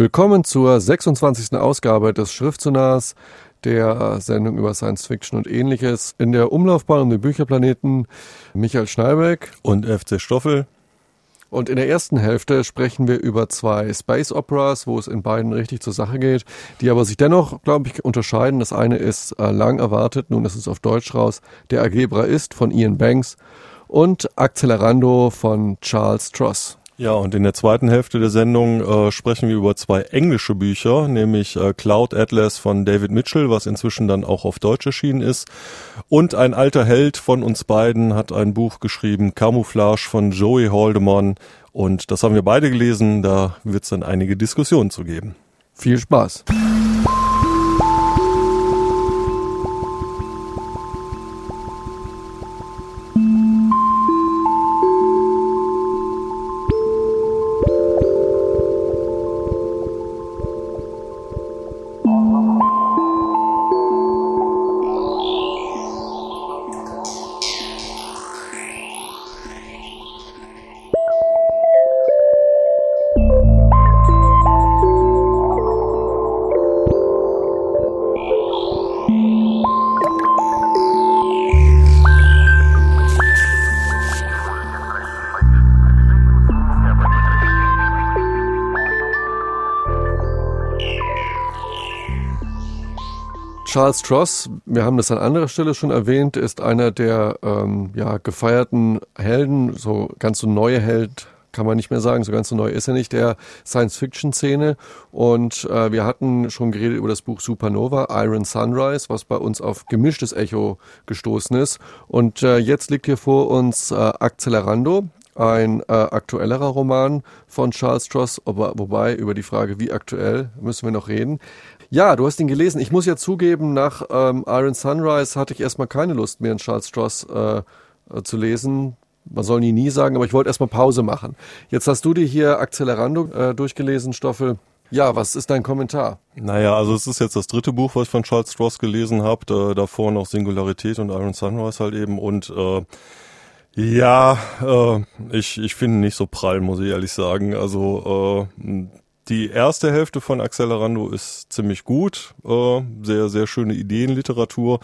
Willkommen zur 26. Ausgabe des Schriftsonars, der Sendung über Science Fiction und ähnliches. In der Umlaufbahn um den Bücherplaneten Michael Schneibeck und FC Stoffel. Und in der ersten Hälfte sprechen wir über zwei Space Operas, wo es in beiden richtig zur Sache geht, die aber sich dennoch, glaube ich, unterscheiden. Das eine ist äh, lang erwartet, nun ist es auf Deutsch raus, Der Algebra ist von Ian Banks und Accelerando von Charles Tross. Ja, und in der zweiten Hälfte der Sendung äh, sprechen wir über zwei englische Bücher, nämlich äh, Cloud Atlas von David Mitchell, was inzwischen dann auch auf Deutsch erschienen ist. Und ein alter Held von uns beiden hat ein Buch geschrieben, Camouflage von Joey Haldeman. Und das haben wir beide gelesen, da wird es dann einige Diskussionen zu geben. Viel Spaß. Charles Tross, wir haben das an anderer Stelle schon erwähnt, ist einer der ähm, ja, gefeierten Helden, so ganz so neue Held kann man nicht mehr sagen, so ganz so neu ist er nicht, der Science-Fiction-Szene. Und äh, wir hatten schon geredet über das Buch Supernova, Iron Sunrise, was bei uns auf gemischtes Echo gestoßen ist. Und äh, jetzt liegt hier vor uns äh, Accelerando, ein äh, aktuellerer Roman von Charles Stross, wobei über die Frage, wie aktuell, müssen wir noch reden. Ja, du hast ihn gelesen. Ich muss ja zugeben, nach ähm, Iron Sunrise hatte ich erstmal keine Lust mehr, in Charles Stross äh, äh, zu lesen. Man soll nie nie sagen, aber ich wollte erstmal Pause machen. Jetzt hast du dir hier Accelerando äh, durchgelesen, Stoffel. Ja, was ist dein Kommentar? Naja, also es ist jetzt das dritte Buch, was ich von Charles Stross gelesen habe. Da, davor noch Singularität und Iron Sunrise halt eben. Und äh, ja, äh, ich, ich finde nicht so prall, muss ich ehrlich sagen. Also äh, die erste Hälfte von Accelerando ist ziemlich gut, äh, sehr, sehr schöne Ideenliteratur.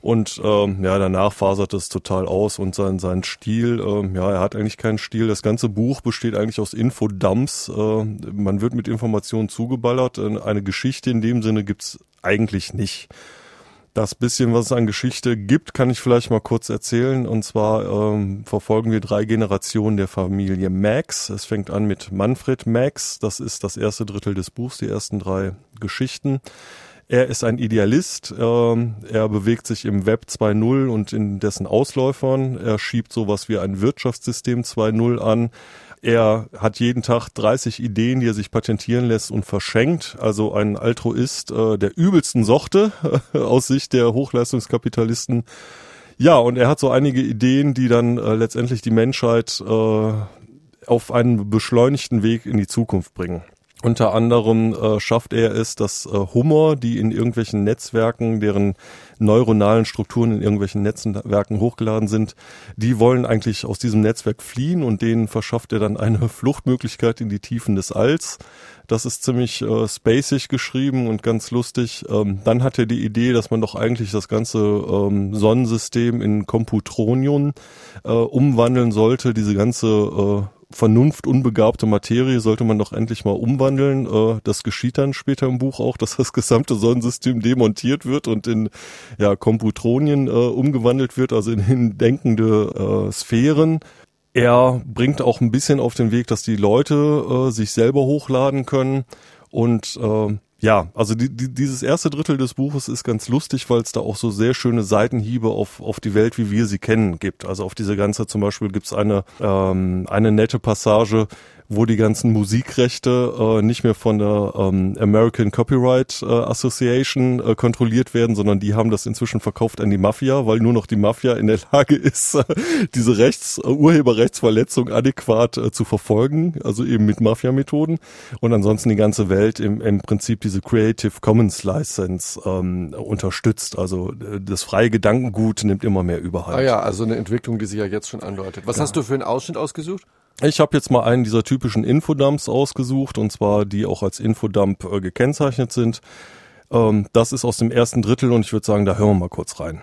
Und ähm, ja, danach fasert es total aus und sein, sein Stil, äh, ja, er hat eigentlich keinen Stil. Das ganze Buch besteht eigentlich aus Infodumps. Äh, man wird mit Informationen zugeballert. Eine Geschichte in dem Sinne gibt's eigentlich nicht. Das bisschen, was es an Geschichte gibt, kann ich vielleicht mal kurz erzählen. Und zwar ähm, verfolgen wir drei Generationen der Familie Max. Es fängt an mit Manfred Max. Das ist das erste Drittel des Buchs, die ersten drei Geschichten. Er ist ein Idealist. Ähm, er bewegt sich im Web 2.0 und in dessen Ausläufern. Er schiebt sowas wie ein Wirtschaftssystem 2.0 an. Er hat jeden Tag 30 Ideen, die er sich patentieren lässt und verschenkt. Also ein Altruist äh, der übelsten Sorte aus Sicht der Hochleistungskapitalisten. Ja, und er hat so einige Ideen, die dann äh, letztendlich die Menschheit äh, auf einen beschleunigten Weg in die Zukunft bringen. Unter anderem äh, schafft er es, dass äh, Hummer, die in irgendwelchen Netzwerken, deren neuronalen Strukturen in irgendwelchen Netzwerken hochgeladen sind, die wollen eigentlich aus diesem Netzwerk fliehen und denen verschafft er dann eine Fluchtmöglichkeit in die Tiefen des Alls. Das ist ziemlich äh, spacig geschrieben und ganz lustig. Ähm, dann hat er die Idee, dass man doch eigentlich das ganze ähm, Sonnensystem in Computronion äh, umwandeln sollte, diese ganze äh, vernunftunbegabte Materie sollte man doch endlich mal umwandeln. Äh, das geschieht dann später im Buch auch, dass das gesamte Sonnensystem demontiert wird und in ja, Komputronien äh, umgewandelt wird, also in, in denkende äh, Sphären. Er bringt auch ein bisschen auf den Weg, dass die Leute äh, sich selber hochladen können und äh, ja, also die, die, dieses erste Drittel des Buches ist ganz lustig, weil es da auch so sehr schöne Seitenhiebe auf, auf die Welt, wie wir sie kennen, gibt. Also auf diese ganze, zum Beispiel gibt's eine, ähm, eine nette Passage, wo die ganzen Musikrechte äh, nicht mehr von der ähm, American Copyright äh, Association äh, kontrolliert werden, sondern die haben das inzwischen verkauft an die Mafia, weil nur noch die Mafia in der Lage ist, äh, diese Rechts äh, Urheberrechtsverletzung adäquat äh, zu verfolgen, also eben mit Mafia-Methoden und ansonsten die ganze Welt im, im Prinzip diese Creative Commons License ähm, unterstützt. Also äh, das freie Gedankengut nimmt immer mehr Überhand. Ah ja, also eine Entwicklung, die sich ja jetzt schon andeutet. Was ja. hast du für einen Ausschnitt ausgesucht? Ich habe jetzt mal einen dieser typischen Infodumps ausgesucht und zwar die auch als Infodump äh, gekennzeichnet sind. Ähm, das ist aus dem ersten Drittel und ich würde sagen, da hören wir mal kurz rein.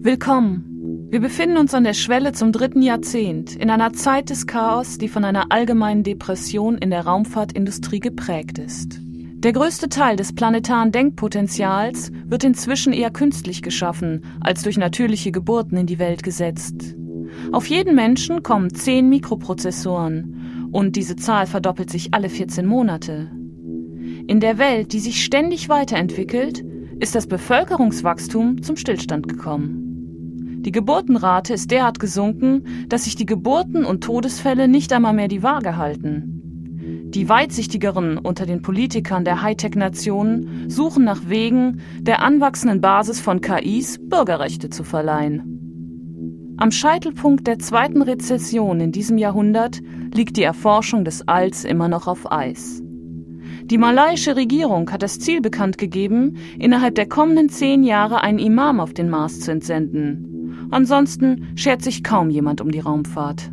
Willkommen. Wir befinden uns an der Schwelle zum dritten Jahrzehnt, in einer Zeit des Chaos, die von einer allgemeinen Depression in der Raumfahrtindustrie geprägt ist. Der größte Teil des planetaren Denkpotenzials wird inzwischen eher künstlich geschaffen, als durch natürliche Geburten in die Welt gesetzt. Auf jeden Menschen kommen 10 Mikroprozessoren und diese Zahl verdoppelt sich alle 14 Monate. In der Welt, die sich ständig weiterentwickelt, ist das Bevölkerungswachstum zum Stillstand gekommen. Die Geburtenrate ist derart gesunken, dass sich die Geburten und Todesfälle nicht einmal mehr die Waage halten. Die Weitsichtigeren unter den Politikern der Hightech-Nationen suchen nach Wegen, der anwachsenden Basis von KIs Bürgerrechte zu verleihen. Am Scheitelpunkt der zweiten Rezession in diesem Jahrhundert liegt die Erforschung des Alls immer noch auf Eis. Die malaiische Regierung hat das Ziel bekannt gegeben, innerhalb der kommenden zehn Jahre einen Imam auf den Mars zu entsenden. Ansonsten schert sich kaum jemand um die Raumfahrt.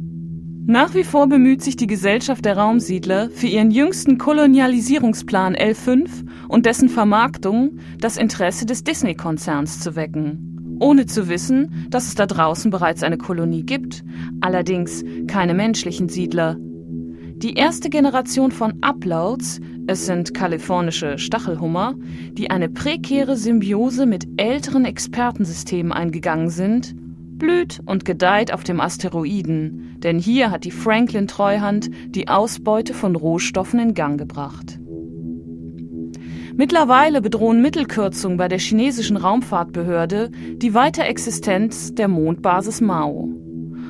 Nach wie vor bemüht sich die Gesellschaft der Raumsiedler für ihren jüngsten Kolonialisierungsplan L5 und dessen Vermarktung das Interesse des Disney-Konzerns zu wecken. Ohne zu wissen, dass es da draußen bereits eine Kolonie gibt, allerdings keine menschlichen Siedler. Die erste Generation von Uploads, es sind kalifornische Stachelhummer, die eine prekäre Symbiose mit älteren Expertensystemen eingegangen sind, blüht und gedeiht auf dem Asteroiden, denn hier hat die Franklin Treuhand die Ausbeute von Rohstoffen in Gang gebracht. Mittlerweile bedrohen Mittelkürzungen bei der chinesischen Raumfahrtbehörde die Weiterexistenz der Mondbasis Mao.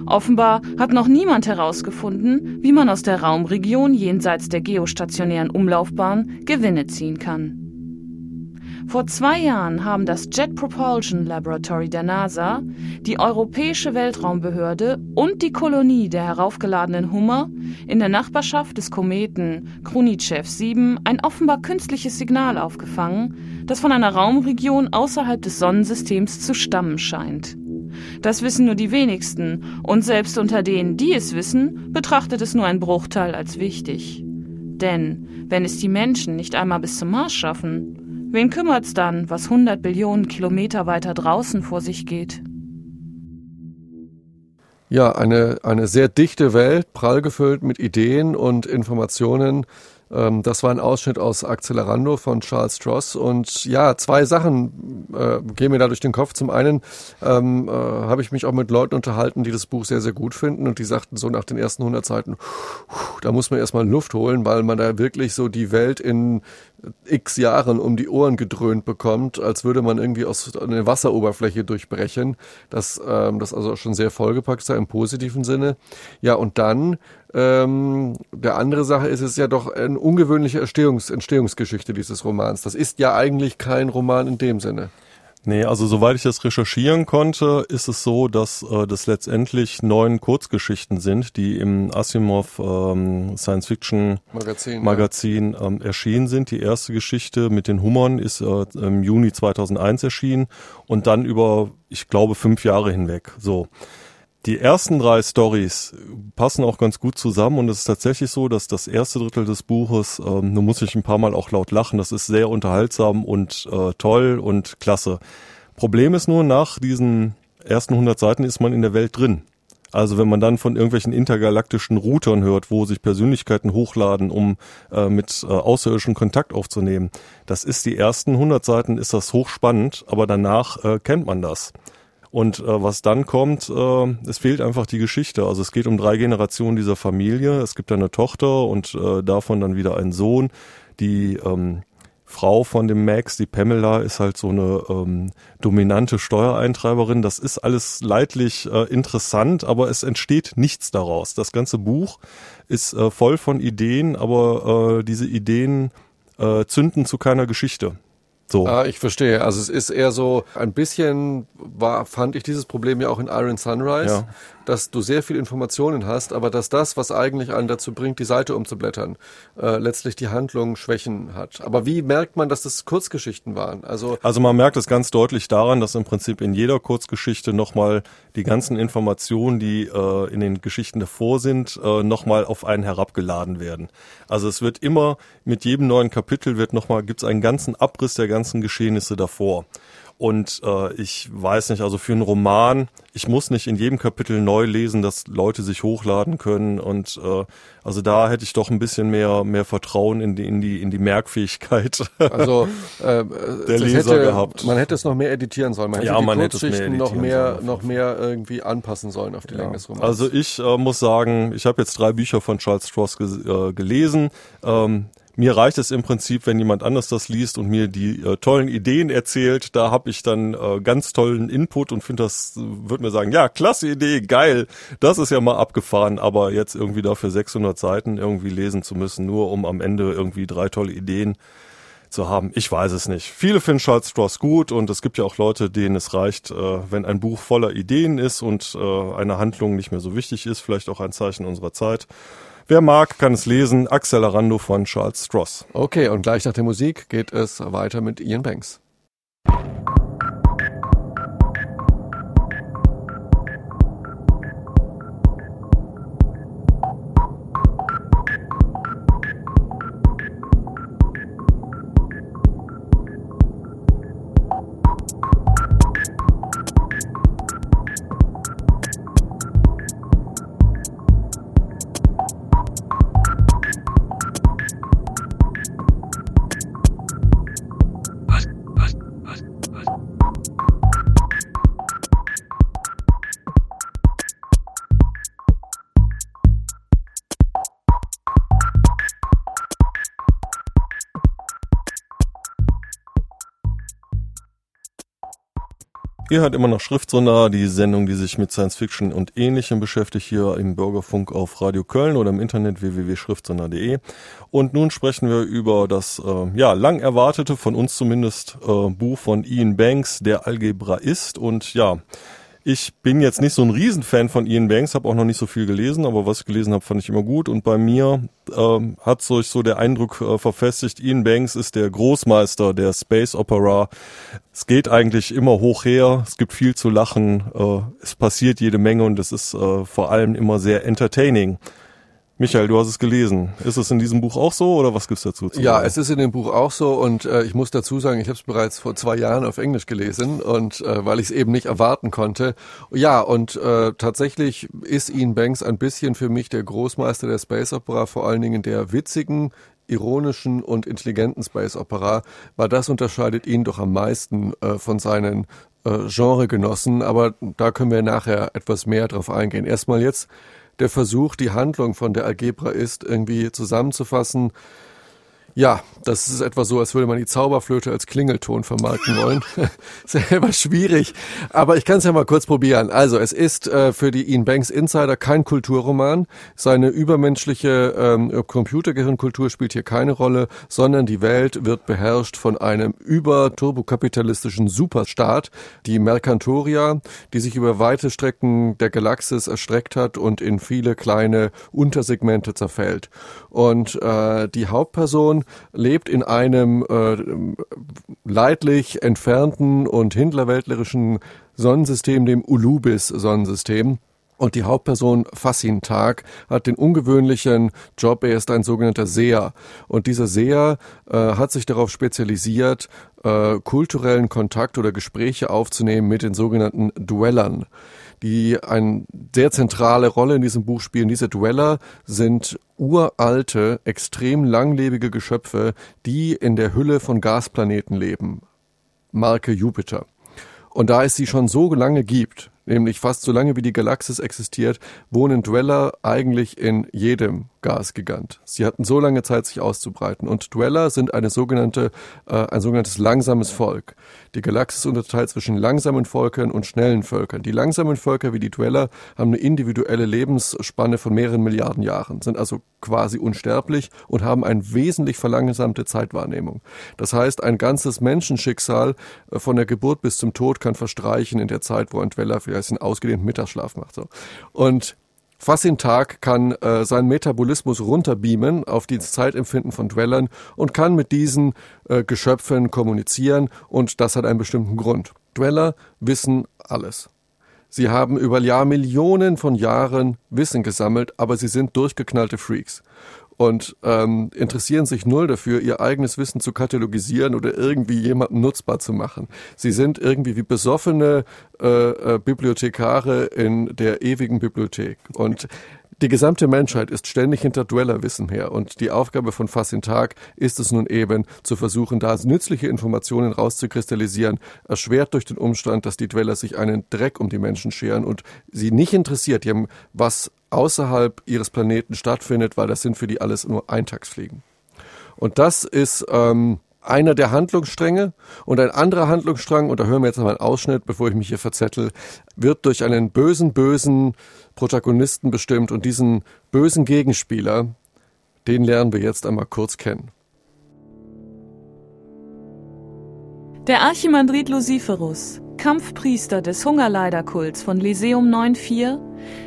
Offenbar hat noch niemand herausgefunden, wie man aus der Raumregion jenseits der geostationären Umlaufbahn Gewinne ziehen kann. Vor zwei Jahren haben das Jet Propulsion Laboratory der NASA, die Europäische Weltraumbehörde und die Kolonie der heraufgeladenen Hummer in der Nachbarschaft des Kometen Krunichev 7 ein offenbar künstliches Signal aufgefangen, das von einer Raumregion außerhalb des Sonnensystems zu stammen scheint. Das wissen nur die wenigsten, und selbst unter denen, die es wissen, betrachtet es nur ein Bruchteil als wichtig. Denn wenn es die Menschen nicht einmal bis zum Mars schaffen, Wen kümmert's dann, was 100 Billionen Kilometer weiter draußen vor sich geht? Ja, eine, eine sehr dichte Welt, prall gefüllt mit Ideen und Informationen, das war ein Ausschnitt aus Accelerando von Charles Stross. Und ja, zwei Sachen äh, gehen mir da durch den Kopf. Zum einen ähm, äh, habe ich mich auch mit Leuten unterhalten, die das Buch sehr, sehr gut finden. Und die sagten so nach den ersten 100 Seiten, da muss man erstmal Luft holen, weil man da wirklich so die Welt in x Jahren um die Ohren gedröhnt bekommt, als würde man irgendwie aus einer Wasseroberfläche durchbrechen. Das, ähm, das also schon sehr vollgepackt sei im positiven Sinne. Ja, und dann ähm, der andere Sache ist es ja doch eine ungewöhnliche Entstehungs Entstehungsgeschichte dieses Romans. Das ist ja eigentlich kein Roman in dem Sinne. Nee, also soweit ich das recherchieren konnte, ist es so, dass äh, das letztendlich neun Kurzgeschichten sind, die im Asimov ähm, Science Fiction Magazin, Magazin ja. ähm, erschienen sind. Die erste Geschichte mit den Hummern ist äh, im Juni 2001 erschienen und dann über, ich glaube, fünf Jahre hinweg. So. Die ersten drei Stories passen auch ganz gut zusammen und es ist tatsächlich so, dass das erste Drittel des Buches, ähm, nun muss ich ein paar Mal auch laut lachen, das ist sehr unterhaltsam und äh, toll und klasse. Problem ist nur, nach diesen ersten 100 Seiten ist man in der Welt drin. Also wenn man dann von irgendwelchen intergalaktischen Routern hört, wo sich Persönlichkeiten hochladen, um äh, mit äh, Außerirdischen Kontakt aufzunehmen, das ist die ersten 100 Seiten, ist das hochspannend, aber danach äh, kennt man das. Und äh, was dann kommt, äh, es fehlt einfach die Geschichte. Also es geht um drei Generationen dieser Familie. Es gibt eine Tochter und äh, davon dann wieder einen Sohn. Die ähm, Frau von dem Max, die Pamela, ist halt so eine ähm, dominante Steuereintreiberin. Das ist alles leidlich äh, interessant, aber es entsteht nichts daraus. Das ganze Buch ist äh, voll von Ideen, aber äh, diese Ideen äh, zünden zu keiner Geschichte. So. Ah, ich verstehe. Also es ist eher so ein bisschen war fand ich dieses Problem ja auch in Iron Sunrise, ja. Dass du sehr viel Informationen hast, aber dass das, was eigentlich einen dazu bringt, die Seite umzublättern, äh, letztlich die Handlung Schwächen hat. Aber wie merkt man, dass das Kurzgeschichten waren? Also, also man merkt es ganz deutlich daran, dass im Prinzip in jeder Kurzgeschichte nochmal die ganzen Informationen, die äh, in den Geschichten davor sind, äh, nochmal auf einen herabgeladen werden. Also es wird immer mit jedem neuen Kapitel wird nochmal, gibt es einen ganzen Abriss der ganzen Geschehnisse davor. Und äh, ich weiß nicht, also für einen Roman, ich muss nicht in jedem Kapitel neu lesen, dass Leute sich hochladen können. Und äh, also da hätte ich doch ein bisschen mehr mehr Vertrauen in die in die in die Merkfähigkeit also, äh, der Leser hätte, gehabt. Man hätte es noch mehr editieren sollen. Man hätte ja, die man hätte es mehr noch mehr noch mehr irgendwie anpassen sollen auf die ja. Länge des Romans. Also ich äh, muss sagen, ich habe jetzt drei Bücher von Charles Stross ge äh, gelesen. Ähm, mir reicht es im Prinzip, wenn jemand anders das liest und mir die äh, tollen Ideen erzählt. Da habe ich dann äh, ganz tollen Input und finde das, würde mir sagen, ja, klasse Idee, geil, das ist ja mal abgefahren. Aber jetzt irgendwie dafür 600 Seiten irgendwie lesen zu müssen, nur um am Ende irgendwie drei tolle Ideen zu haben. Ich weiß es nicht. Viele finden Charles Stross gut und es gibt ja auch Leute, denen es reicht, äh, wenn ein Buch voller Ideen ist und äh, eine Handlung nicht mehr so wichtig ist. Vielleicht auch ein Zeichen unserer Zeit. Wer mag, kann es lesen. Accelerando von Charles Stross. Okay, und gleich nach der Musik geht es weiter mit Ian Banks. Ihr hört immer noch Schriftsonar, die Sendung, die sich mit Science Fiction und Ähnlichem beschäftigt, hier im Bürgerfunk auf Radio Köln oder im Internet www.schriftsonar.de. Und nun sprechen wir über das äh, ja lang erwartete, von uns zumindest, äh, Buch von Ian Banks, der Algebra ist. Und ja, ich bin jetzt nicht so ein Riesenfan von Ian Banks, habe auch noch nicht so viel gelesen, aber was ich gelesen habe, fand ich immer gut. Und bei mir ähm, hat sich so der Eindruck äh, verfestigt, Ian Banks ist der Großmeister der Space Opera. Es geht eigentlich immer hoch her, es gibt viel zu lachen, äh, es passiert jede Menge und es ist äh, vor allem immer sehr entertaining. Michael, du hast es gelesen. Ist es in diesem Buch auch so oder was gibt's dazu zu Ja, sagen? es ist in dem Buch auch so und äh, ich muss dazu sagen, ich habe es bereits vor zwei Jahren auf Englisch gelesen und äh, weil ich es eben nicht erwarten konnte. Ja, und äh, tatsächlich ist Ian Banks ein bisschen für mich der Großmeister der Space Opera, vor allen Dingen der witzigen, ironischen und intelligenten Space Opera, weil das unterscheidet ihn doch am meisten äh, von seinen äh, Genregenossen, aber da können wir nachher etwas mehr drauf eingehen. Erstmal jetzt der Versuch, die Handlung von der Algebra ist, irgendwie zusammenzufassen. Ja, das ist etwa so, als würde man die Zauberflöte als Klingelton vermarkten wollen. Selber schwierig, aber ich kann es ja mal kurz probieren. Also, es ist äh, für die Ian Banks Insider kein Kulturroman. Seine übermenschliche ähm, Computergehirnkultur spielt hier keine Rolle, sondern die Welt wird beherrscht von einem überturbokapitalistischen Superstaat, die Mercantoria, die sich über weite Strecken der Galaxis erstreckt hat und in viele kleine Untersegmente zerfällt. Und äh, die Hauptperson lebt in einem äh, leidlich entfernten und hindlerweltlerischen Sonnensystem, dem Ulubis-Sonnensystem. Und die Hauptperson Fassin Tag hat den ungewöhnlichen Job, er ist ein sogenannter Seher. Und dieser Seher äh, hat sich darauf spezialisiert, äh, kulturellen Kontakt oder Gespräche aufzunehmen mit den sogenannten Dwellern die eine sehr zentrale Rolle in diesem Buch spielen. Diese Dweller sind uralte, extrem langlebige Geschöpfe, die in der Hülle von Gasplaneten leben. Marke Jupiter. Und da es sie schon so lange gibt, nämlich fast so lange wie die Galaxis existiert, wohnen Dweller eigentlich in jedem Gasgigant. Sie hatten so lange Zeit, sich auszubreiten. Und Dweller sind eine sogenannte, äh, ein sogenanntes langsames Volk. Die Galaxis unterteilt zwischen langsamen Völkern und schnellen Völkern. Die langsamen Völker wie die Dweller haben eine individuelle Lebensspanne von mehreren Milliarden Jahren, sind also quasi unsterblich und haben eine wesentlich verlangsamte Zeitwahrnehmung. Das heißt, ein ganzes Menschenschicksal äh, von der Geburt bis zum Tod kann verstreichen in der Zeit, wo ein Dweller vielleicht einen ausgedehnten Mittagsschlaf macht. So. Und Fassin-Tag kann äh, seinen Metabolismus runterbeamen auf das Zeitempfinden von Dwellern und kann mit diesen äh, Geschöpfen kommunizieren und das hat einen bestimmten Grund. Dweller wissen alles. Sie haben über Jahrmillionen von Jahren Wissen gesammelt, aber sie sind durchgeknallte Freaks und ähm, interessieren sich null dafür, ihr eigenes Wissen zu katalogisieren oder irgendwie jemandem nutzbar zu machen. Sie sind irgendwie wie besoffene äh, äh, Bibliothekare in der ewigen Bibliothek. Und die gesamte Menschheit ist ständig hinter Dwellerwissen her und die Aufgabe von Fassin Tag ist es nun eben, zu versuchen, da nützliche Informationen rauszukristallisieren, erschwert durch den Umstand, dass die Dweller sich einen Dreck um die Menschen scheren und sie nicht interessiert, was außerhalb ihres Planeten stattfindet, weil das sind für die alles nur Eintagsfliegen. Und das ist ähm, einer der Handlungsstränge und ein anderer Handlungsstrang, und da hören wir jetzt mal einen Ausschnitt, bevor ich mich hier verzettel, wird durch einen bösen, bösen Protagonisten bestimmt und diesen bösen Gegenspieler, den lernen wir jetzt einmal kurz kennen. Der Archimandrit Luciferus, Kampfpriester des Hungerleiderkults von Lyseum 9.4,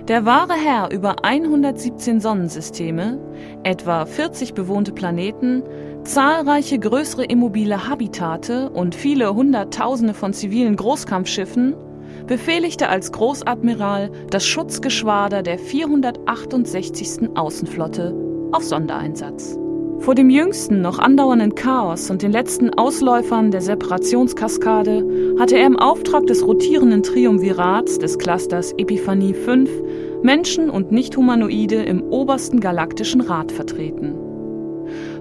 der wahre Herr über 117 Sonnensysteme, etwa 40 bewohnte Planeten, zahlreiche größere immobile Habitate und viele Hunderttausende von zivilen Großkampfschiffen, befehligte als Großadmiral das Schutzgeschwader der 468. Außenflotte auf Sondereinsatz. Vor dem jüngsten noch andauernden Chaos und den letzten Ausläufern der Separationskaskade hatte er im Auftrag des rotierenden Triumvirats des Clusters Epiphanie 5 Menschen und Nicht-Humanoide im obersten galaktischen Rat vertreten.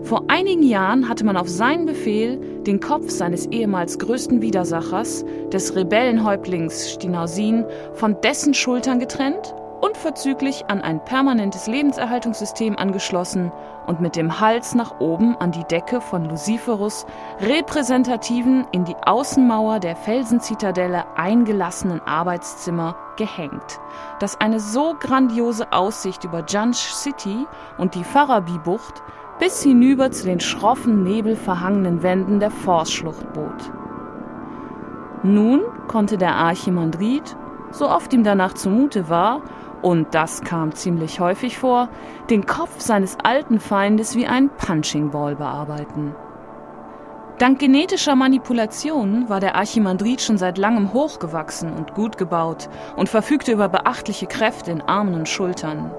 Vor einigen Jahren hatte man auf seinen Befehl den Kopf seines ehemals größten Widersachers, des Rebellenhäuptlings Stinausin, von dessen Schultern getrennt unverzüglich an ein permanentes Lebenserhaltungssystem angeschlossen und mit dem Hals nach oben an die Decke von Luciferus repräsentativen in die Außenmauer der Felsenzitadelle eingelassenen Arbeitszimmer gehängt, das eine so grandiose Aussicht über Jansch City und die Farabi-Bucht bis hinüber zu den schroffen, nebelverhangenen Wänden der Force-Schlucht bot. Nun konnte der Archimandrit, so oft ihm danach zumute war, und das kam ziemlich häufig vor, den Kopf seines alten Feindes wie ein Punching Ball bearbeiten. Dank genetischer Manipulationen war der Archimandrit schon seit langem hochgewachsen und gut gebaut und verfügte über beachtliche Kräfte in Armen und Schultern.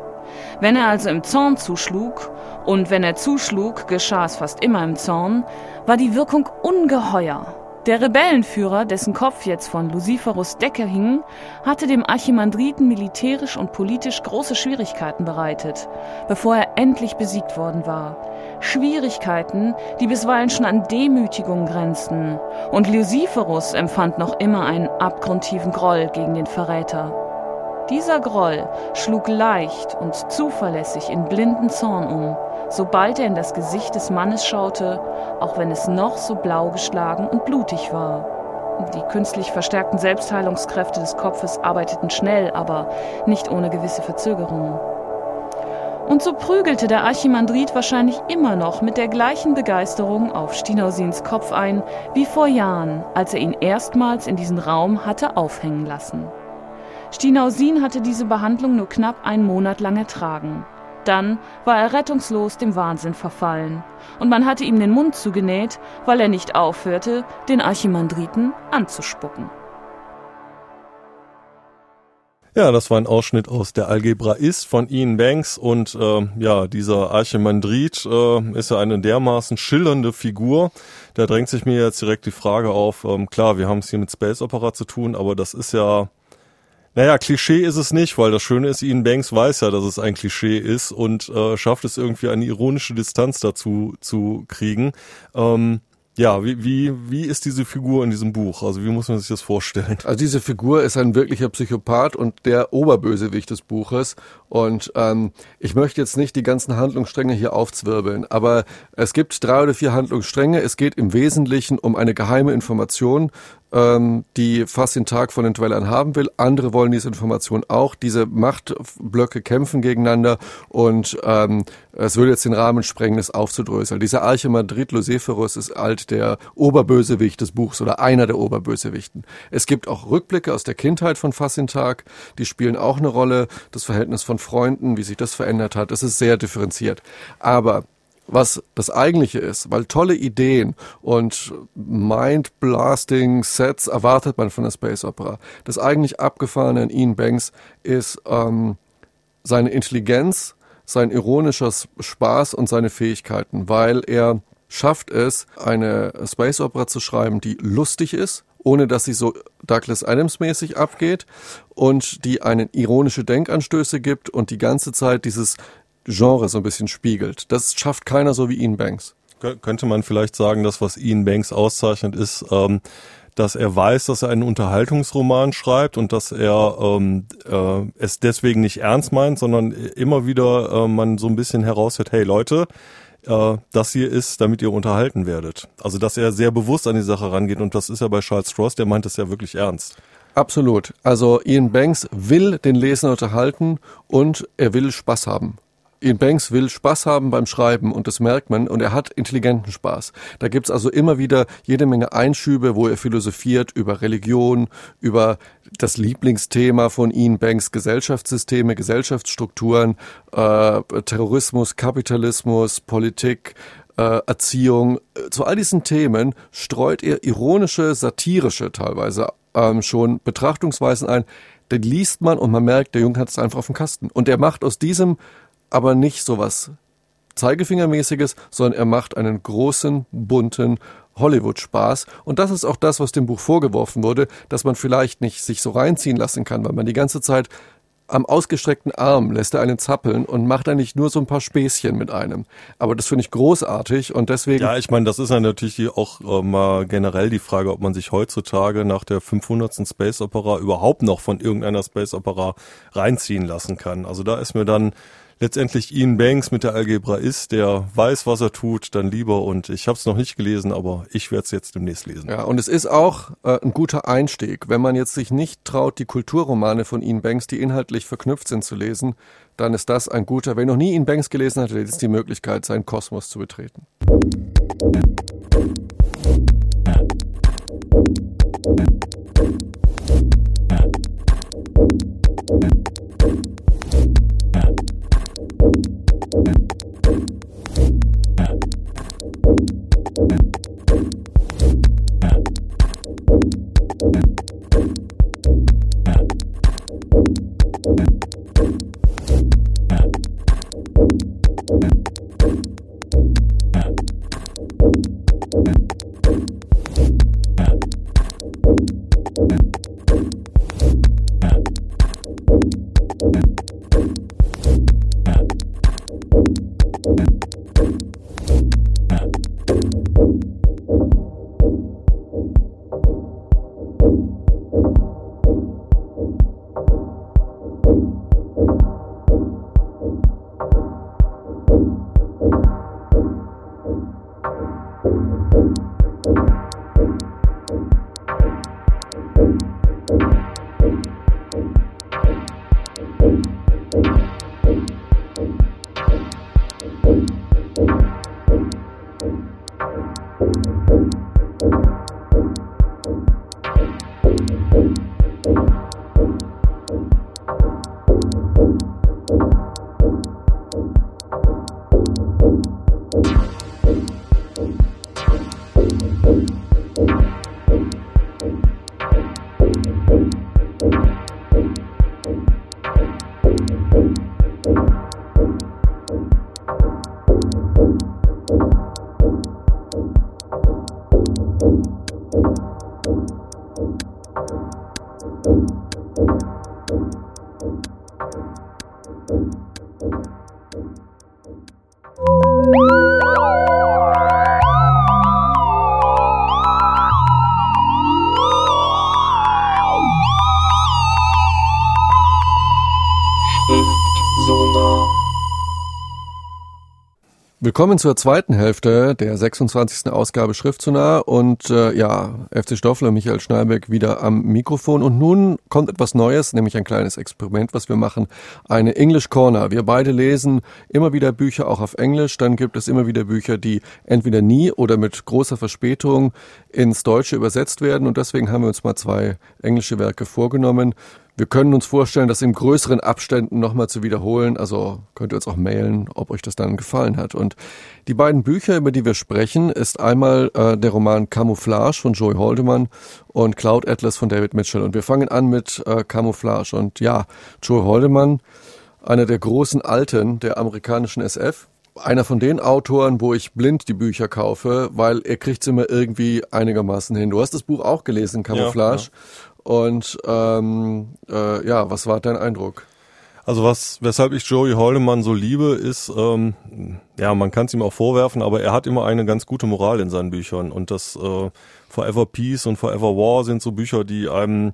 Wenn er also im Zorn zuschlug, und wenn er zuschlug, geschah es fast immer im Zorn, war die Wirkung ungeheuer. Der Rebellenführer, dessen Kopf jetzt von Luciferus Decke hing, hatte dem Archimandriten militärisch und politisch große Schwierigkeiten bereitet, bevor er endlich besiegt worden war. Schwierigkeiten, die bisweilen schon an Demütigung grenzten, und Luciferus empfand noch immer einen abgrundtiefen Groll gegen den Verräter. Dieser Groll schlug leicht und zuverlässig in blinden Zorn um, sobald er in das Gesicht des Mannes schaute, auch wenn es noch so blau geschlagen und blutig war. Die künstlich verstärkten Selbstheilungskräfte des Kopfes arbeiteten schnell, aber nicht ohne gewisse Verzögerungen. Und so prügelte der Archimandrit wahrscheinlich immer noch mit der gleichen Begeisterung auf Stinausins Kopf ein, wie vor Jahren, als er ihn erstmals in diesen Raum hatte aufhängen lassen. Stinausin hatte diese Behandlung nur knapp einen Monat lang ertragen. Dann war er rettungslos dem Wahnsinn verfallen, und man hatte ihm den Mund zugenäht, weil er nicht aufhörte, den Archimandriten anzuspucken. Ja, das war ein Ausschnitt aus der Algebra ist von Ian Banks und äh, ja, dieser Archimandrit äh, ist ja eine dermaßen schillernde Figur. Da drängt sich mir jetzt direkt die Frage auf, ähm, klar, wir haben es hier mit Space Opera zu tun, aber das ist ja naja, Klischee ist es nicht, weil das Schöne ist, Ian Banks weiß ja, dass es ein Klischee ist und äh, schafft es irgendwie eine ironische Distanz dazu zu kriegen. Ähm, ja, wie, wie, wie ist diese Figur in diesem Buch? Also wie muss man sich das vorstellen? Also diese Figur ist ein wirklicher Psychopath und der Oberbösewicht des Buches. Und ähm, ich möchte jetzt nicht die ganzen Handlungsstränge hier aufzwirbeln, aber es gibt drei oder vier Handlungsstränge. Es geht im Wesentlichen um eine geheime Information, ähm, die fast den Tag von den Dwellern haben will. Andere wollen diese Information auch. Diese Machtblöcke kämpfen gegeneinander und ähm, es würde jetzt den Rahmen sprengen, das aufzudröseln. Dieser Archimadrid Luciferus ist alt der Oberbösewicht des Buchs oder einer der Oberbösewichten. Es gibt auch Rückblicke aus der Kindheit von Fassintak, die spielen auch eine Rolle. Das Verhältnis von Freunden, wie sich das verändert hat, das ist sehr differenziert. Aber was das eigentliche ist, weil tolle Ideen und mind-blasting Sets erwartet man von der Space Opera. Das eigentlich abgefahrene in Ian Banks ist ähm, seine Intelligenz, sein ironischer Spaß und seine Fähigkeiten, weil er schafft es, eine Space Opera zu schreiben, die lustig ist, ohne dass sie so Douglas Adams mäßig abgeht und die einen ironische Denkanstöße gibt und die ganze Zeit dieses Genre so ein bisschen spiegelt. Das schafft keiner so wie Ian Banks. Könnte man vielleicht sagen, dass was Ian Banks auszeichnet, ist, ähm, dass er weiß, dass er einen Unterhaltungsroman schreibt und dass er ähm, äh, es deswegen nicht ernst meint, sondern immer wieder äh, man so ein bisschen heraushört, hey Leute, äh, das hier ist, damit ihr unterhalten werdet. Also dass er sehr bewusst an die Sache rangeht und das ist ja bei Charles Stross, der meint es ja wirklich ernst. Absolut. Also Ian Banks will den Leser unterhalten und er will Spaß haben. Ian Banks will Spaß haben beim Schreiben und das merkt man und er hat intelligenten Spaß. Da gibt's also immer wieder jede Menge Einschübe, wo er philosophiert über Religion, über das Lieblingsthema von Ian Banks Gesellschaftssysteme, Gesellschaftsstrukturen, äh, Terrorismus, Kapitalismus, Politik, äh, Erziehung. Zu all diesen Themen streut er ironische, satirische teilweise ähm, schon Betrachtungsweisen ein. Den liest man und man merkt, der Junge hat es einfach auf dem Kasten. Und er macht aus diesem aber nicht sowas Zeigefingermäßiges, sondern er macht einen großen, bunten Hollywood-Spaß. Und das ist auch das, was dem Buch vorgeworfen wurde, dass man vielleicht nicht sich so reinziehen lassen kann, weil man die ganze Zeit am ausgestreckten Arm lässt er einen zappeln und macht eigentlich nur so ein paar Späßchen mit einem. Aber das finde ich großartig und deswegen. Ja, ich meine, das ist ja natürlich auch äh, mal generell die Frage, ob man sich heutzutage nach der 500. Space Opera überhaupt noch von irgendeiner Space Opera reinziehen lassen kann. Also da ist mir dann letztendlich Ian Banks mit der Algebra ist, der weiß, was er tut, dann lieber. Und ich habe es noch nicht gelesen, aber ich werde es jetzt demnächst lesen. Ja, und es ist auch äh, ein guter Einstieg. Wenn man jetzt sich nicht traut, die Kulturromane von Ian Banks, die inhaltlich verknüpft sind, zu lesen, dann ist das ein guter. Wer noch nie Ian Banks gelesen hat, hat jetzt die Möglichkeit, seinen Kosmos zu betreten. Willkommen zur zweiten Hälfte der 26. Ausgabe Schrift zu nah und äh, ja, FC Stoffler, Michael Schneiberg wieder am Mikrofon und nun kommt etwas Neues, nämlich ein kleines Experiment, was wir machen, eine English Corner. Wir beide lesen immer wieder Bücher auch auf Englisch, dann gibt es immer wieder Bücher, die entweder nie oder mit großer Verspätung ins Deutsche übersetzt werden und deswegen haben wir uns mal zwei englische Werke vorgenommen. Wir können uns vorstellen, das in größeren Abständen nochmal zu wiederholen. Also könnt ihr uns auch mailen, ob euch das dann gefallen hat. Und die beiden Bücher, über die wir sprechen, ist einmal äh, der Roman Camouflage von Joey Haldeman und Cloud Atlas von David Mitchell. Und wir fangen an mit äh, Camouflage. Und ja, Joey Haldeman, einer der großen Alten der amerikanischen SF, einer von den Autoren, wo ich blind die Bücher kaufe, weil er kriegt es immer irgendwie einigermaßen hin. Du hast das Buch auch gelesen, Camouflage. Ja, ja. Und ähm, äh, ja, was war dein Eindruck? Also was, weshalb ich Joey Holdemann so liebe, ist, ähm, ja, man kann es ihm auch vorwerfen, aber er hat immer eine ganz gute Moral in seinen Büchern. Und das äh, Forever Peace und Forever War sind so Bücher, die einem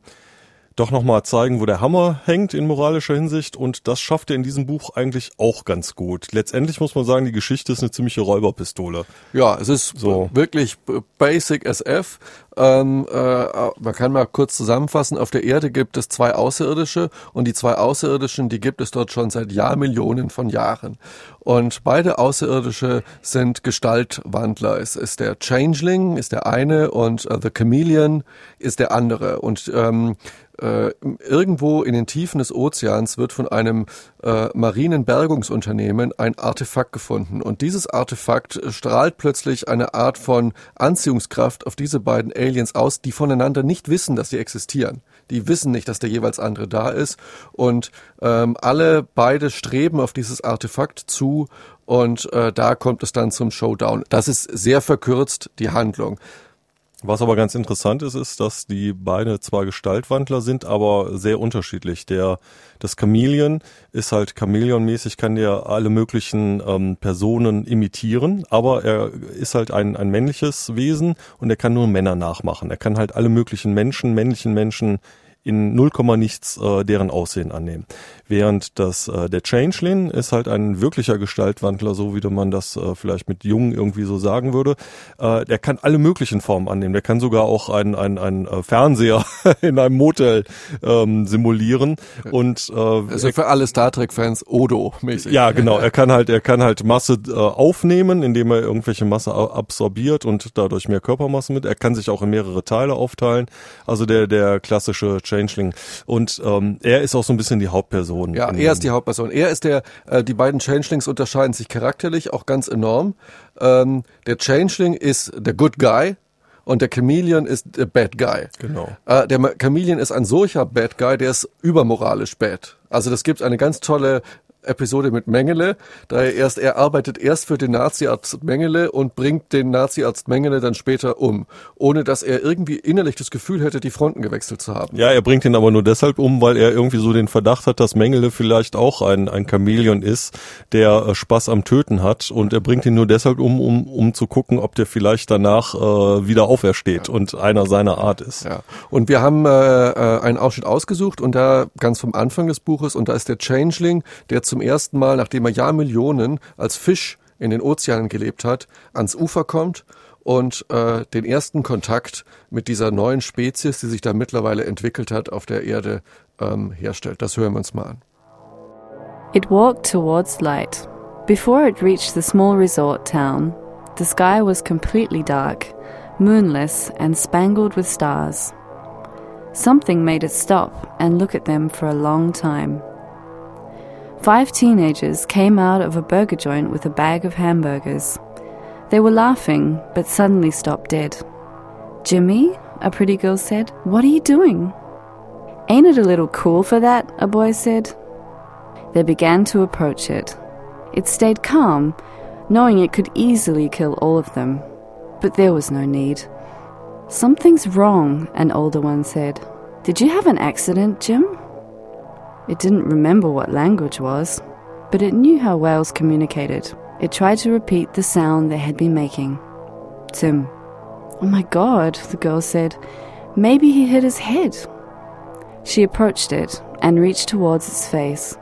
doch nochmal zeigen, wo der Hammer hängt in moralischer Hinsicht und das schafft er in diesem Buch eigentlich auch ganz gut. Letztendlich muss man sagen, die Geschichte ist eine ziemliche Räuberpistole. Ja, es ist so wirklich Basic SF. Ähm, äh, man kann mal kurz zusammenfassen, auf der Erde gibt es zwei Außerirdische und die zwei Außerirdischen, die gibt es dort schon seit Jahrmillionen von Jahren. Und beide Außerirdische sind Gestaltwandler. Es ist der Changeling, ist der eine und uh, The Chameleon ist der andere. Und ähm, äh, irgendwo in den Tiefen des Ozeans wird von einem äh, marinen Bergungsunternehmen ein Artefakt gefunden. Und dieses Artefakt strahlt plötzlich eine Art von Anziehungskraft auf diese beiden Aliens aus, die voneinander nicht wissen, dass sie existieren. Die wissen nicht, dass der jeweils andere da ist. Und ähm, alle beide streben auf dieses Artefakt zu und äh, da kommt es dann zum Showdown. Das ist sehr verkürzt die Handlung. Was aber ganz interessant ist, ist, dass die beide zwar Gestaltwandler sind, aber sehr unterschiedlich. Der das Chameleon ist halt Chameleon-mäßig, kann der alle möglichen ähm, Personen imitieren, aber er ist halt ein, ein männliches Wesen und er kann nur Männer nachmachen. Er kann halt alle möglichen Menschen, männlichen Menschen in 0, nichts äh, deren Aussehen annehmen. Während das äh, der Changeling ist halt ein wirklicher Gestaltwandler, so wie man das äh, vielleicht mit Jungen irgendwie so sagen würde. Äh, der kann alle möglichen Formen annehmen. Der kann sogar auch einen ein, ein äh, Fernseher in einem Motel ähm, simulieren. Und äh, also für alle Star Trek-Fans Odo-mäßig. Ja, genau. Er kann halt, er kann halt Masse äh, aufnehmen, indem er irgendwelche Masse absorbiert und dadurch mehr Körpermasse mit. Er kann sich auch in mehrere Teile aufteilen. Also der der klassische Changeling. Und ähm, er ist auch so ein bisschen die Hauptperson. Ja, er ist die Hauptperson. Er ist der, äh, die beiden Changelings unterscheiden sich charakterlich auch ganz enorm. Ähm, der Changeling ist der Good Guy, und der Chameleon ist der Bad Guy. Genau. Äh, der Chameleon ist ein solcher Bad Guy, der ist übermoralisch bad. Also das gibt eine ganz tolle Episode mit Mengele. Da er erst, er arbeitet erst für den Naziarzt Mengele und bringt den Naziarzt Mengele dann später um, ohne dass er irgendwie innerlich das Gefühl hätte, die Fronten gewechselt zu haben. Ja, er bringt ihn aber nur deshalb um, weil er irgendwie so den Verdacht hat, dass Mengele vielleicht auch ein, ein Chamäleon ist, der äh, Spaß am Töten hat und er bringt ihn nur deshalb um, um, um zu gucken, ob der vielleicht danach äh, wieder aufersteht ja. und einer seiner Art ist. Ja. Und wir haben äh, äh, einen Ausschnitt ausgesucht und da ganz vom Anfang des Buches und da ist der Changeling, der zu zum ersten Mal, nachdem er Jahrmillionen als Fisch in den Ozeanen gelebt hat, ans Ufer kommt und äh, den ersten Kontakt mit dieser neuen Spezies, die sich da mittlerweile entwickelt hat, auf der Erde ähm, herstellt. Das hören wir uns mal an. It walked towards light. Before it reached the small resort town, the sky was completely dark, moonless and spangled with stars. Something made it stop and look at them for a long time. Five teenagers came out of a burger joint with a bag of hamburgers. They were laughing, but suddenly stopped dead. Jimmy, a pretty girl said, What are you doing? Ain't it a little cool for that? a boy said. They began to approach it. It stayed calm, knowing it could easily kill all of them. But there was no need. Something's wrong, an older one said. Did you have an accident, Jim? It didn't remember what language was, but it knew how whales communicated. It tried to repeat the sound they had been making. Tim. Oh my god, the girl said. Maybe he hit his head. She approached it and reached towards its face.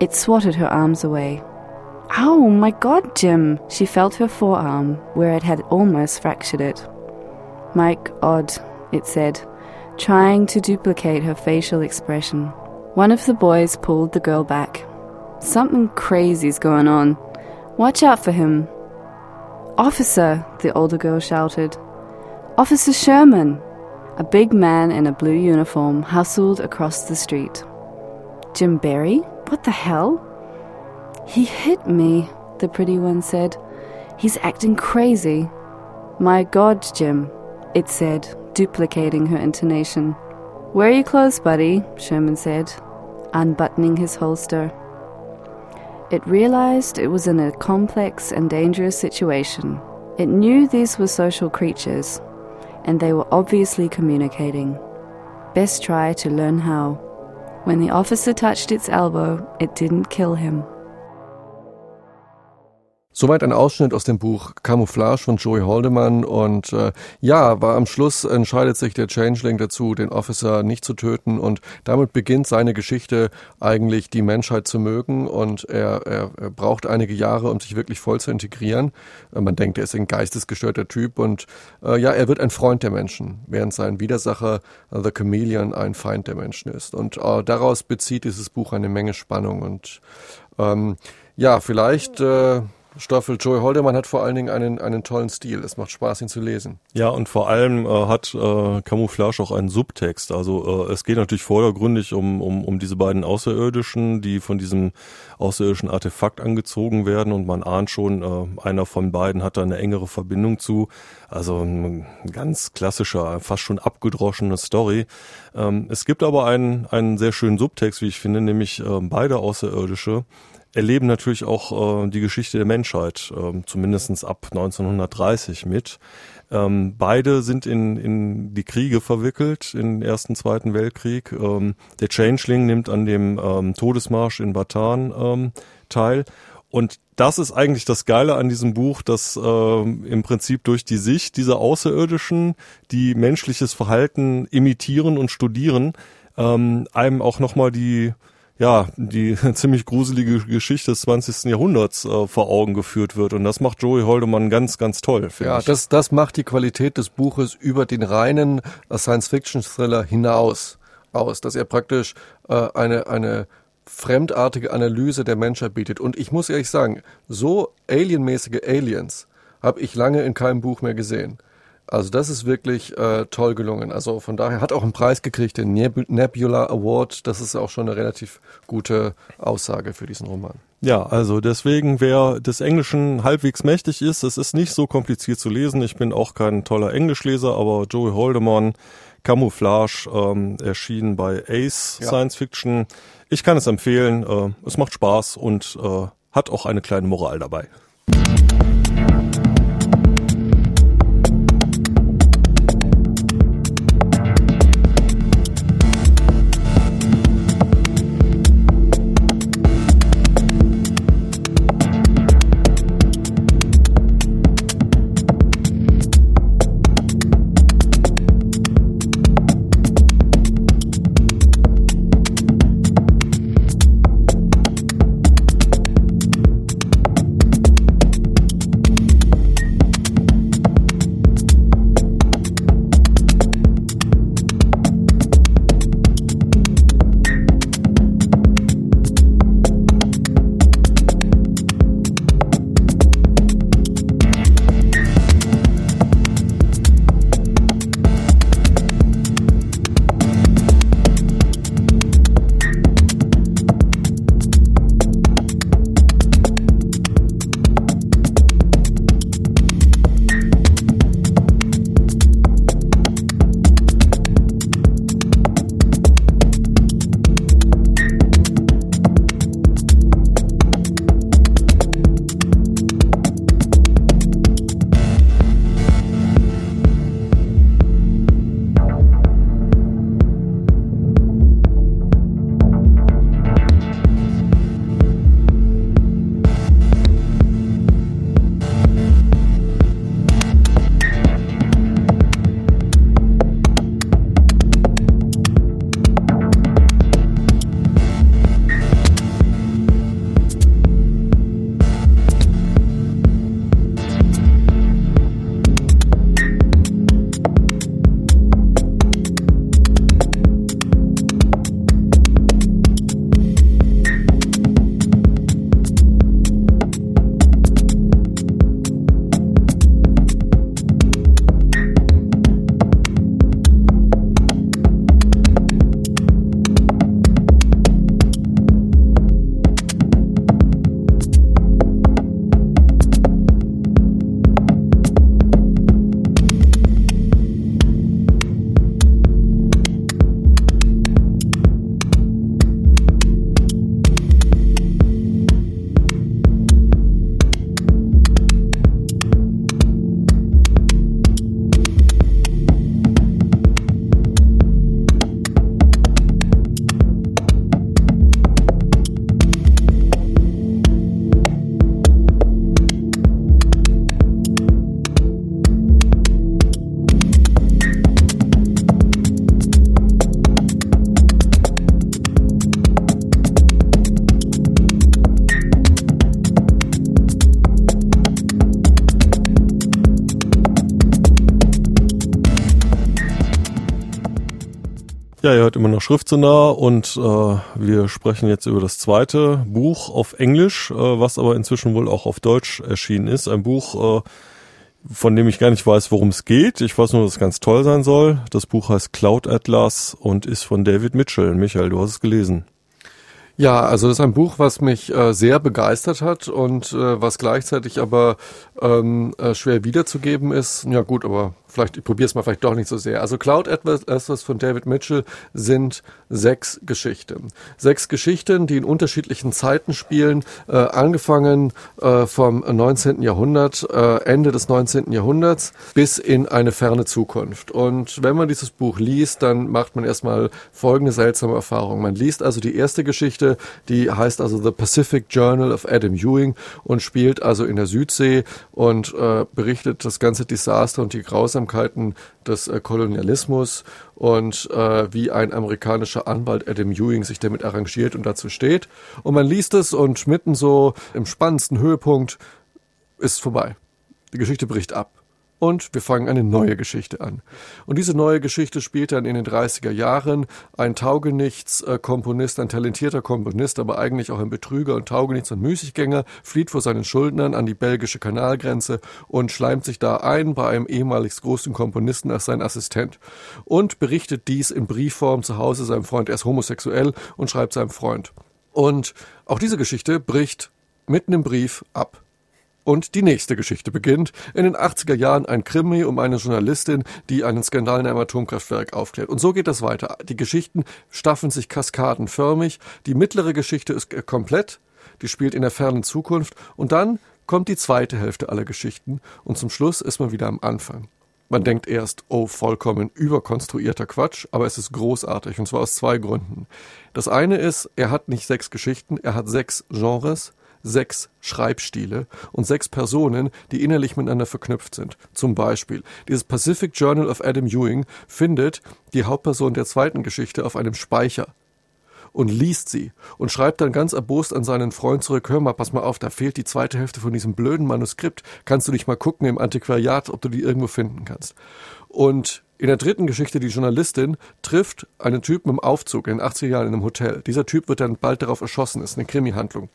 It swatted her arms away. Oh my god, Jim! She felt her forearm, where it had almost fractured it. Mike, odd, it said, trying to duplicate her facial expression. One of the boys pulled the girl back. Something crazy's going on. Watch out for him. Officer, the older girl shouted. Officer Sherman! A big man in a blue uniform hustled across the street. Jim Berry? What the hell? He hit me, the pretty one said. He's acting crazy. My God, Jim, it said, duplicating her intonation. Wear your clothes, buddy, Sherman said, unbuttoning his holster. It realized it was in a complex and dangerous situation. It knew these were social creatures, and they were obviously communicating. Best try to learn how. When the officer touched its elbow, it didn't kill him. Soweit ein Ausschnitt aus dem Buch Camouflage von Joey Haldeman und äh, ja, aber am Schluss entscheidet sich der Changeling dazu, den Officer nicht zu töten und damit beginnt seine Geschichte eigentlich die Menschheit zu mögen und er, er, er braucht einige Jahre, um sich wirklich voll zu integrieren. Äh, man denkt, er ist ein geistesgestörter Typ und äh, ja, er wird ein Freund der Menschen, während sein Widersacher äh, The Chameleon ein Feind der Menschen ist und äh, daraus bezieht dieses Buch eine Menge Spannung und ähm, ja, vielleicht äh, Stoffel Joey Holdermann hat vor allen Dingen einen, einen tollen Stil. Es macht Spaß, ihn zu lesen. Ja, und vor allem äh, hat äh, Camouflage auch einen Subtext. Also äh, es geht natürlich vordergründig um, um, um diese beiden Außerirdischen, die von diesem außerirdischen Artefakt angezogen werden und man ahnt schon, äh, einer von beiden hat da eine engere Verbindung zu. Also ein ganz klassischer, fast schon abgedroschene Story. Ähm, es gibt aber einen, einen sehr schönen Subtext, wie ich finde, nämlich äh, beide Außerirdische erleben natürlich auch äh, die Geschichte der Menschheit, äh, zumindest ab 1930 mit. Ähm, beide sind in, in die Kriege verwickelt, in den Ersten, Zweiten Weltkrieg. Ähm, der Changeling nimmt an dem ähm, Todesmarsch in Batan ähm, teil. Und das ist eigentlich das Geile an diesem Buch, dass ähm, im Prinzip durch die Sicht dieser Außerirdischen, die menschliches Verhalten imitieren und studieren, ähm, einem auch nochmal die ja, die ziemlich gruselige Geschichte des 20. Jahrhunderts äh, vor Augen geführt wird. Und das macht Joey Holdemann ganz, ganz toll, Ja, ich. das, das macht die Qualität des Buches über den reinen äh, Science-Fiction-Thriller hinaus aus, dass er praktisch äh, eine, eine fremdartige Analyse der Menschheit bietet. Und ich muss ehrlich sagen, so alienmäßige Aliens habe ich lange in keinem Buch mehr gesehen. Also das ist wirklich äh, toll gelungen. Also von daher hat auch einen Preis gekriegt, den Nebula Award. Das ist auch schon eine relativ gute Aussage für diesen Roman. Ja, also deswegen, wer des Englischen halbwegs mächtig ist, es ist nicht so kompliziert zu lesen. Ich bin auch kein toller Englischleser, aber Joey Holdeman, Camouflage, ähm, erschienen bei Ace ja. Science Fiction. Ich kann es empfehlen. Äh, es macht Spaß und äh, hat auch eine kleine Moral dabei. Immer noch Schriftsonar und äh, wir sprechen jetzt über das zweite Buch auf Englisch, äh, was aber inzwischen wohl auch auf Deutsch erschienen ist. Ein Buch, äh, von dem ich gar nicht weiß, worum es geht. Ich weiß nur, dass es ganz toll sein soll. Das Buch heißt Cloud Atlas und ist von David Mitchell. Michael, du hast es gelesen. Ja, also das ist ein Buch, was mich äh, sehr begeistert hat und äh, was gleichzeitig aber ähm, äh, schwer wiederzugeben ist. Ja gut, aber vielleicht, ich probiere es mal vielleicht doch nicht so sehr. Also Cloud Atlas von David Mitchell sind sechs Geschichten. Sechs Geschichten, die in unterschiedlichen Zeiten spielen, äh, angefangen äh, vom 19. Jahrhundert, äh, Ende des 19. Jahrhunderts bis in eine ferne Zukunft. Und wenn man dieses Buch liest, dann macht man erstmal folgende seltsame Erfahrung. Man liest also die erste Geschichte, die heißt also The Pacific Journal of Adam Ewing und spielt also in der Südsee und äh, berichtet das ganze Desaster und die Grausamkeit Grausamkeiten des äh, Kolonialismus und äh, wie ein amerikanischer Anwalt Adam Ewing sich damit arrangiert und dazu steht. Und man liest es und mitten so im spannendsten Höhepunkt ist vorbei. Die Geschichte bricht ab und wir fangen eine neue Geschichte an. Und diese neue Geschichte spielt dann in den 30er Jahren. Ein Taugenichts-Komponist, ein talentierter Komponist, aber eigentlich auch ein Betrüger und Taugenichts- und Müßiggänger, flieht vor seinen Schuldnern an die belgische Kanalgrenze und schleimt sich da ein bei einem ehemalig großen Komponisten als sein Assistent und berichtet dies in Briefform zu Hause seinem Freund. Er ist homosexuell und schreibt seinem Freund. Und auch diese Geschichte bricht mitten im Brief ab. Und die nächste Geschichte beginnt. In den 80er Jahren ein Krimi um eine Journalistin, die einen Skandal in einem Atomkraftwerk aufklärt. Und so geht das weiter. Die Geschichten staffeln sich kaskadenförmig. Die mittlere Geschichte ist komplett. Die spielt in der fernen Zukunft. Und dann kommt die zweite Hälfte aller Geschichten. Und zum Schluss ist man wieder am Anfang. Man denkt erst, oh, vollkommen überkonstruierter Quatsch, aber es ist großartig und zwar aus zwei Gründen. Das eine ist, er hat nicht sechs Geschichten, er hat sechs Genres sechs Schreibstile und sechs Personen, die innerlich miteinander verknüpft sind. Zum Beispiel, dieses Pacific Journal of Adam Ewing findet die Hauptperson der zweiten Geschichte auf einem Speicher und liest sie und schreibt dann ganz erbost an seinen Freund zurück, hör mal, pass mal auf, da fehlt die zweite Hälfte von diesem blöden Manuskript. Kannst du nicht mal gucken im Antiquariat, ob du die irgendwo finden kannst? Und in der dritten Geschichte, die Journalistin trifft einen Typen im Aufzug in den 80er Jahren in einem Hotel. Dieser Typ wird dann bald darauf erschossen, ist eine Krimi-Handlung.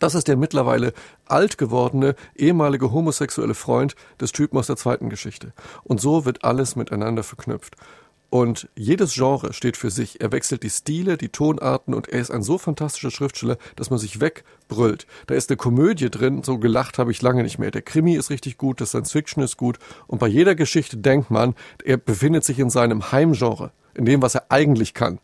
Das ist der mittlerweile alt gewordene ehemalige homosexuelle Freund des Typen aus der zweiten Geschichte. Und so wird alles miteinander verknüpft. Und jedes Genre steht für sich. Er wechselt die Stile, die Tonarten und er ist ein so fantastischer Schriftsteller, dass man sich wegbrüllt. Da ist eine Komödie drin, so gelacht habe ich lange nicht mehr. Der Krimi ist richtig gut, das Science Fiction ist gut und bei jeder Geschichte denkt man, er befindet sich in seinem Heimgenre, in dem, was er eigentlich kann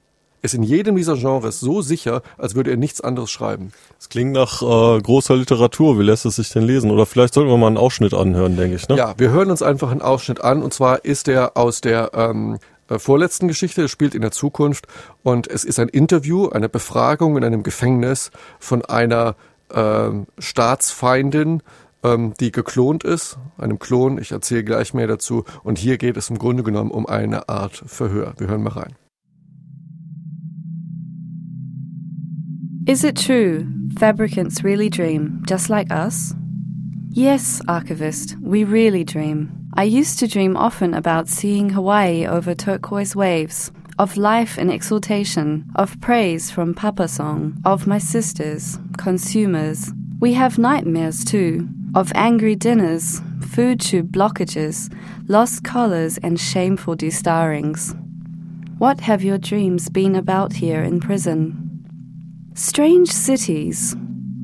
ist in jedem dieser Genres so sicher, als würde er nichts anderes schreiben. Es klingt nach äh, großer Literatur. Wie lässt es sich denn lesen? Oder vielleicht sollten wir mal einen Ausschnitt anhören, denke ich. Ne? Ja, wir hören uns einfach einen Ausschnitt an. Und zwar ist er aus der ähm, äh, vorletzten Geschichte, er spielt in der Zukunft. Und es ist ein Interview, eine Befragung in einem Gefängnis von einer ähm, Staatsfeindin, ähm, die geklont ist, einem Klon. Ich erzähle gleich mehr dazu. Und hier geht es im Grunde genommen um eine Art Verhör. Wir hören mal rein. Is it true fabricants really dream, just like us? Yes, archivist, we really dream. I used to dream often about seeing Hawaii over turquoise waves, of life and exultation, of praise from Papa Song, of my sisters, consumers. We have nightmares too, of angry dinners, food tube blockages, lost collars, and shameful destarrings. What have your dreams been about here in prison? Strange cities,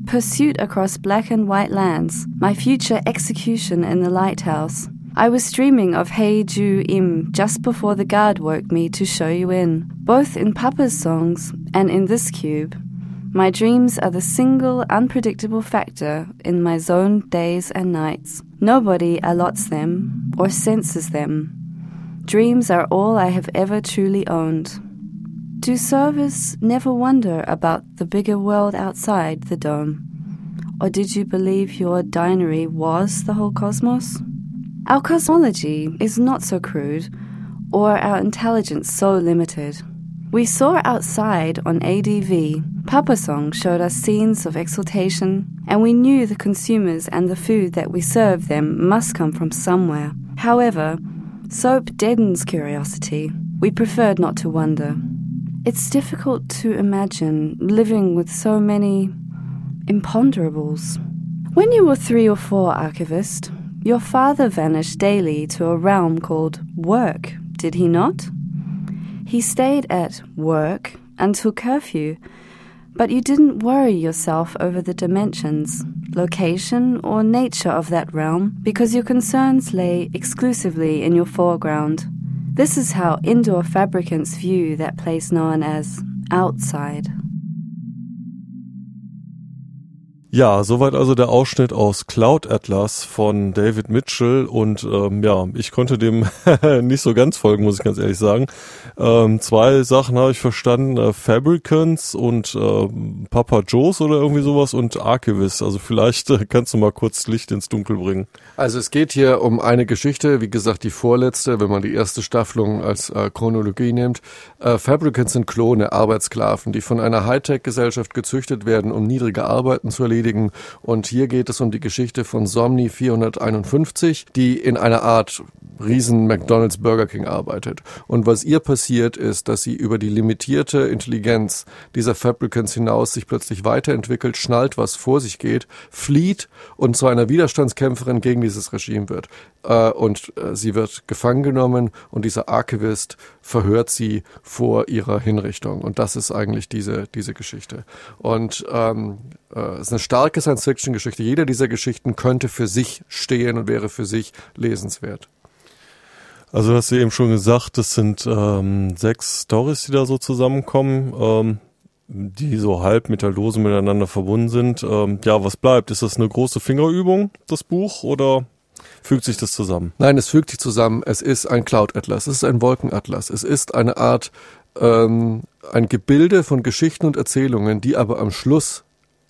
pursuit across black and white lands, my future execution in the lighthouse. I was dreaming of Hey Ju Im just before the guard woke me to show you in, both in Papa's songs and in this cube. My dreams are the single unpredictable factor in my zoned days and nights. Nobody allots them or senses them. Dreams are all I have ever truly owned. Do servers never wonder about the bigger world outside the dome? Or did you believe your dinery was the whole cosmos? Our cosmology is not so crude, or our intelligence so limited. We saw outside on ADV. Papa Song showed us scenes of exultation, and we knew the consumers and the food that we serve them must come from somewhere. However, soap deadens curiosity. we preferred not to wonder. It's difficult to imagine living with so many imponderables. When you were three or four, archivist, your father vanished daily to a realm called work, did he not? He stayed at work until curfew, but you didn't worry yourself over the dimensions, location, or nature of that realm because your concerns lay exclusively in your foreground. This is how indoor fabricants view that place known as outside. Ja, soweit also der Ausschnitt aus Cloud Atlas von David Mitchell und ähm, ja, ich konnte dem nicht so ganz folgen, muss ich ganz ehrlich sagen. Ähm, zwei Sachen habe ich verstanden, äh, Fabricants und äh, Papa Joe's oder irgendwie sowas und Archivist. Also vielleicht äh, kannst du mal kurz Licht ins Dunkel bringen. Also es geht hier um eine Geschichte, wie gesagt die vorletzte, wenn man die erste Staffelung als äh, Chronologie nimmt. Äh, Fabricants sind Klone, Arbeitssklaven, die von einer Hightech-Gesellschaft gezüchtet werden, um niedrige Arbeiten zu erledigen erledigen. Und hier geht es um die Geschichte von Somni 451, die in einer Art riesen McDonald's Burger King arbeitet. Und was ihr passiert ist, dass sie über die limitierte Intelligenz dieser Fabricants hinaus sich plötzlich weiterentwickelt, schnallt, was vor sich geht, flieht und zu einer Widerstandskämpferin gegen dieses Regime wird. Äh, und äh, sie wird gefangen genommen und dieser Archivist verhört sie vor ihrer Hinrichtung. Und das ist eigentlich diese, diese Geschichte. Und ähm, äh, es ist eine starke Science-Fiction-Geschichte. Jeder dieser Geschichten könnte für sich stehen und wäre für sich lesenswert. Also hast du eben schon gesagt, das sind ähm, sechs Stories, die da so zusammenkommen, ähm, die so halb mit der Lose miteinander verbunden sind. Ähm, ja, was bleibt? Ist das eine große Fingerübung, das Buch, oder fügt sich das zusammen? Nein, es fügt sich zusammen. Es ist ein Cloud-Atlas, es ist ein Wolkenatlas, es ist eine Art, ähm, ein Gebilde von Geschichten und Erzählungen, die aber am Schluss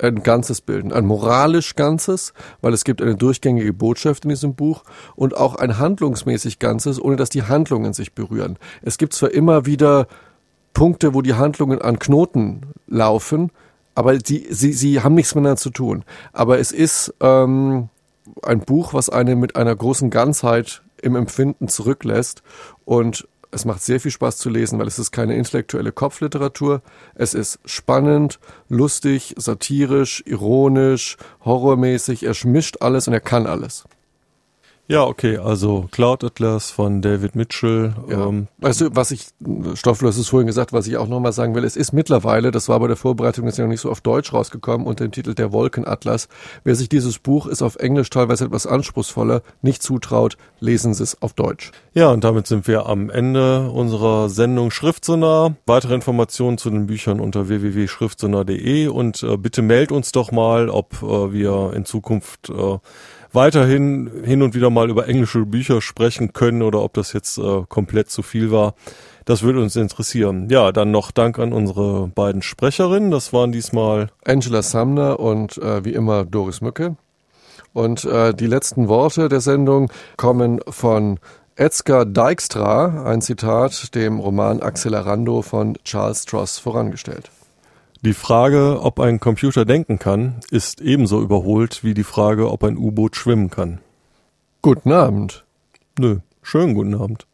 ein Ganzes bilden, ein moralisch Ganzes, weil es gibt eine durchgängige Botschaft in diesem Buch und auch ein handlungsmäßig Ganzes, ohne dass die Handlungen sich berühren. Es gibt zwar immer wieder Punkte, wo die Handlungen an Knoten laufen, aber sie, sie, sie haben nichts miteinander zu tun. Aber es ist ähm, ein Buch, was eine mit einer großen Ganzheit im Empfinden zurücklässt und es macht sehr viel Spaß zu lesen, weil es ist keine intellektuelle Kopfliteratur. Es ist spannend, lustig, satirisch, ironisch, horrormäßig. Er mischt alles und er kann alles. Ja, okay, also Cloud Atlas von David Mitchell. Ja. Ähm, du, was ich, Stoffel, hast es vorhin gesagt, was ich auch nochmal sagen will, es ist mittlerweile, das war bei der Vorbereitung jetzt ja noch nicht so auf Deutsch rausgekommen, unter dem Titel Der Wolkenatlas. Wer sich dieses Buch ist auf Englisch teilweise etwas anspruchsvoller, nicht zutraut, lesen Sie es auf Deutsch. Ja, und damit sind wir am Ende unserer Sendung Schriftsonar. Weitere Informationen zu den Büchern unter www.schriftsonar.de und äh, bitte meldet uns doch mal, ob äh, wir in Zukunft äh, weiterhin hin und wieder mal über englische Bücher sprechen können oder ob das jetzt äh, komplett zu viel war. Das würde uns interessieren. Ja, dann noch Dank an unsere beiden Sprecherinnen. Das waren diesmal Angela Sumner und äh, wie immer Doris Mücke. Und äh, die letzten Worte der Sendung kommen von Edgar Dijkstra, ein Zitat dem Roman Accelerando von Charles Stross vorangestellt. Die Frage, ob ein Computer denken kann, ist ebenso überholt wie die Frage, ob ein U-Boot schwimmen kann. Guten Abend. Nö, schönen guten Abend.